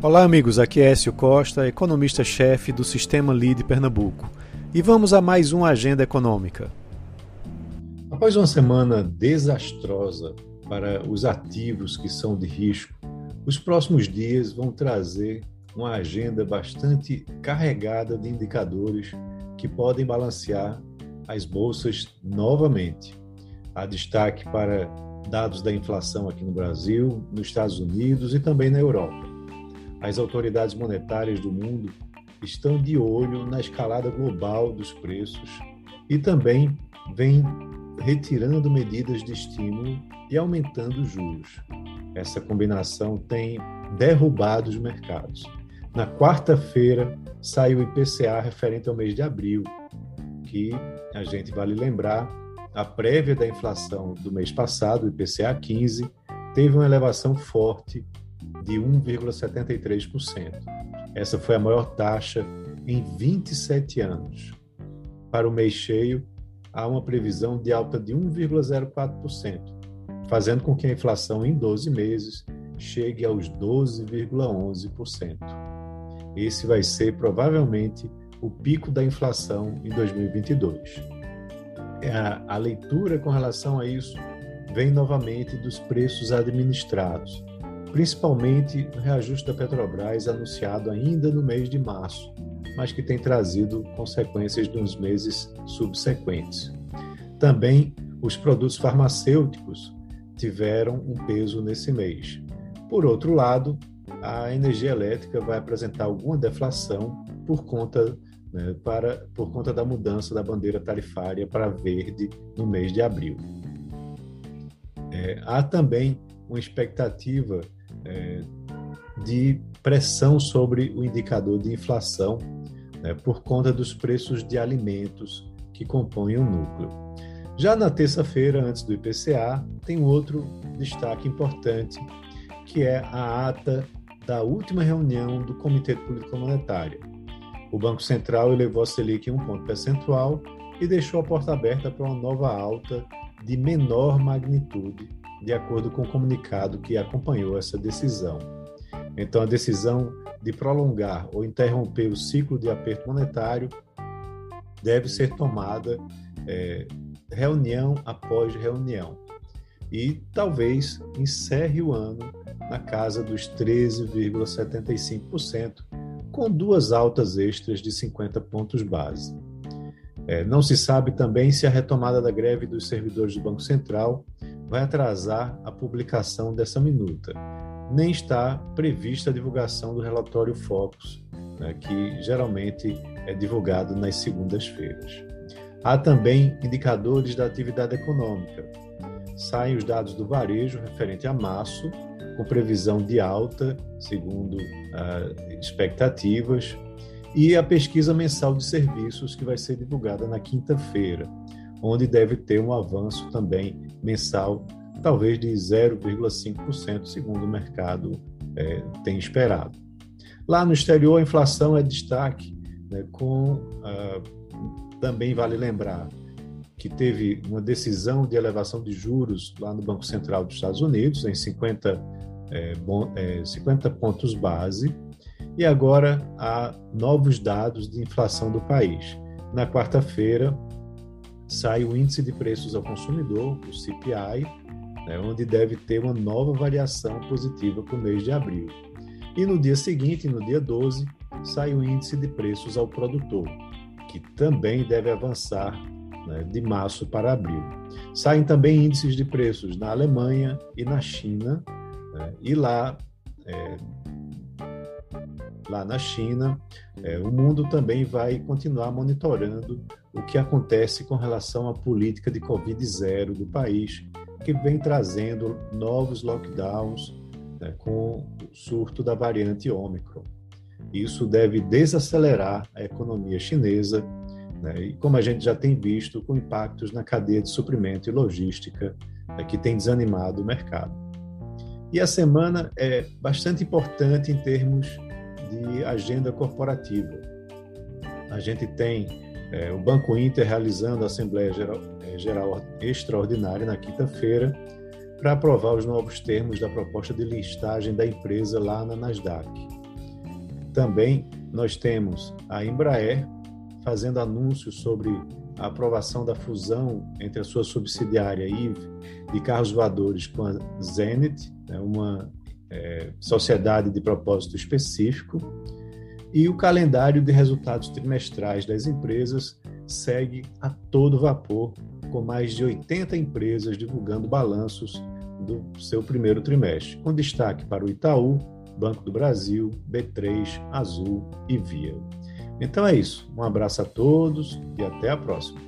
Olá, amigos. Aqui é Écio Costa, economista-chefe do Sistema Lead Pernambuco. E vamos a mais uma agenda econômica. Após uma semana desastrosa para os ativos que são de risco, os próximos dias vão trazer uma agenda bastante carregada de indicadores que podem balancear as bolsas novamente. Há destaque para dados da inflação aqui no Brasil, nos Estados Unidos e também na Europa as autoridades monetárias do mundo estão de olho na escalada global dos preços e também vêm retirando medidas de estímulo e aumentando os juros. Essa combinação tem derrubado os mercados. Na quarta-feira saiu o IPCA referente ao mês de abril, que a gente vale lembrar, a prévia da inflação do mês passado, o IPCA 15, teve uma elevação forte de 1,73%. Essa foi a maior taxa em 27 anos. Para o mês cheio, há uma previsão de alta de 1,04%, fazendo com que a inflação em 12 meses chegue aos 12,11%. Esse vai ser provavelmente o pico da inflação em 2022. É, a, a leitura com relação a isso vem novamente dos preços administrados, principalmente o reajuste da Petrobras anunciado ainda no mês de março, mas que tem trazido consequências nos meses subsequentes. Também os produtos farmacêuticos tiveram um peso nesse mês. Por outro lado, a energia elétrica vai apresentar alguma deflação por conta, né, para, por conta da mudança da bandeira tarifária para verde no mês de abril. É, há também uma expectativa é, de pressão sobre o indicador de inflação né, por conta dos preços de alimentos que compõem o núcleo. Já na terça-feira, antes do IPCA, tem outro destaque importante, que é a ata da última reunião do Comitê de Política Monetária. O Banco Central elevou a Selic em um ponto percentual e deixou a porta aberta para uma nova alta de menor magnitude de acordo com o comunicado que acompanhou essa decisão. Então, a decisão de prolongar ou interromper o ciclo de aperto monetário deve ser tomada é, reunião após reunião e talvez encerre o ano na casa dos 13,75%, com duas altas extras de 50 pontos base. É, não se sabe também se a retomada da greve dos servidores do Banco Central vai atrasar a publicação dessa minuta. Nem está prevista a divulgação do relatório Focus, né, que geralmente é divulgado nas segundas-feiras. Há também indicadores da atividade econômica. Saem os dados do varejo referente a março, com previsão de alta, segundo ah, expectativas, e a pesquisa mensal de serviços, que vai ser divulgada na quinta-feira onde deve ter um avanço também mensal, talvez de 0,5%, segundo o mercado é, tem esperado. Lá no exterior, a inflação é destaque, né, com ah, também vale lembrar que teve uma decisão de elevação de juros lá no Banco Central dos Estados Unidos, em 50, é, bom, é, 50 pontos base, e agora há novos dados de inflação do país. Na quarta-feira, sai o Índice de Preços ao Consumidor, o CPI, né, onde deve ter uma nova variação positiva para o mês de abril. E no dia seguinte, no dia 12, sai o Índice de Preços ao Produtor, que também deve avançar né, de março para abril. Saem também índices de preços na Alemanha e na China, né, e lá é, lá na China, é, o mundo também vai continuar monitorando o que acontece com relação à política de Covid-0 do país, que vem trazendo novos lockdowns né, com o surto da variante Ômicron. Isso deve desacelerar a economia chinesa, né, e como a gente já tem visto, com impactos na cadeia de suprimento e logística, né, que tem desanimado o mercado. E a semana é bastante importante em termos de agenda corporativa. A gente tem é, o Banco Inter realizando a Assembleia Geral, é, Geral Extraordinária na quinta-feira para aprovar os novos termos da proposta de listagem da empresa lá na Nasdaq. também nós temos a Embraer fazendo anúncios sobre a aprovação da fusão entre a sua subsidiária IVE de carros voadores com a Zenit, né, uma é, sociedade de propósito específico, e o calendário de resultados trimestrais das empresas segue a todo vapor, com mais de 80 empresas divulgando balanços do seu primeiro trimestre, com destaque para o Itaú, Banco do Brasil, B3, Azul e Via. Então é isso. Um abraço a todos e até a próxima.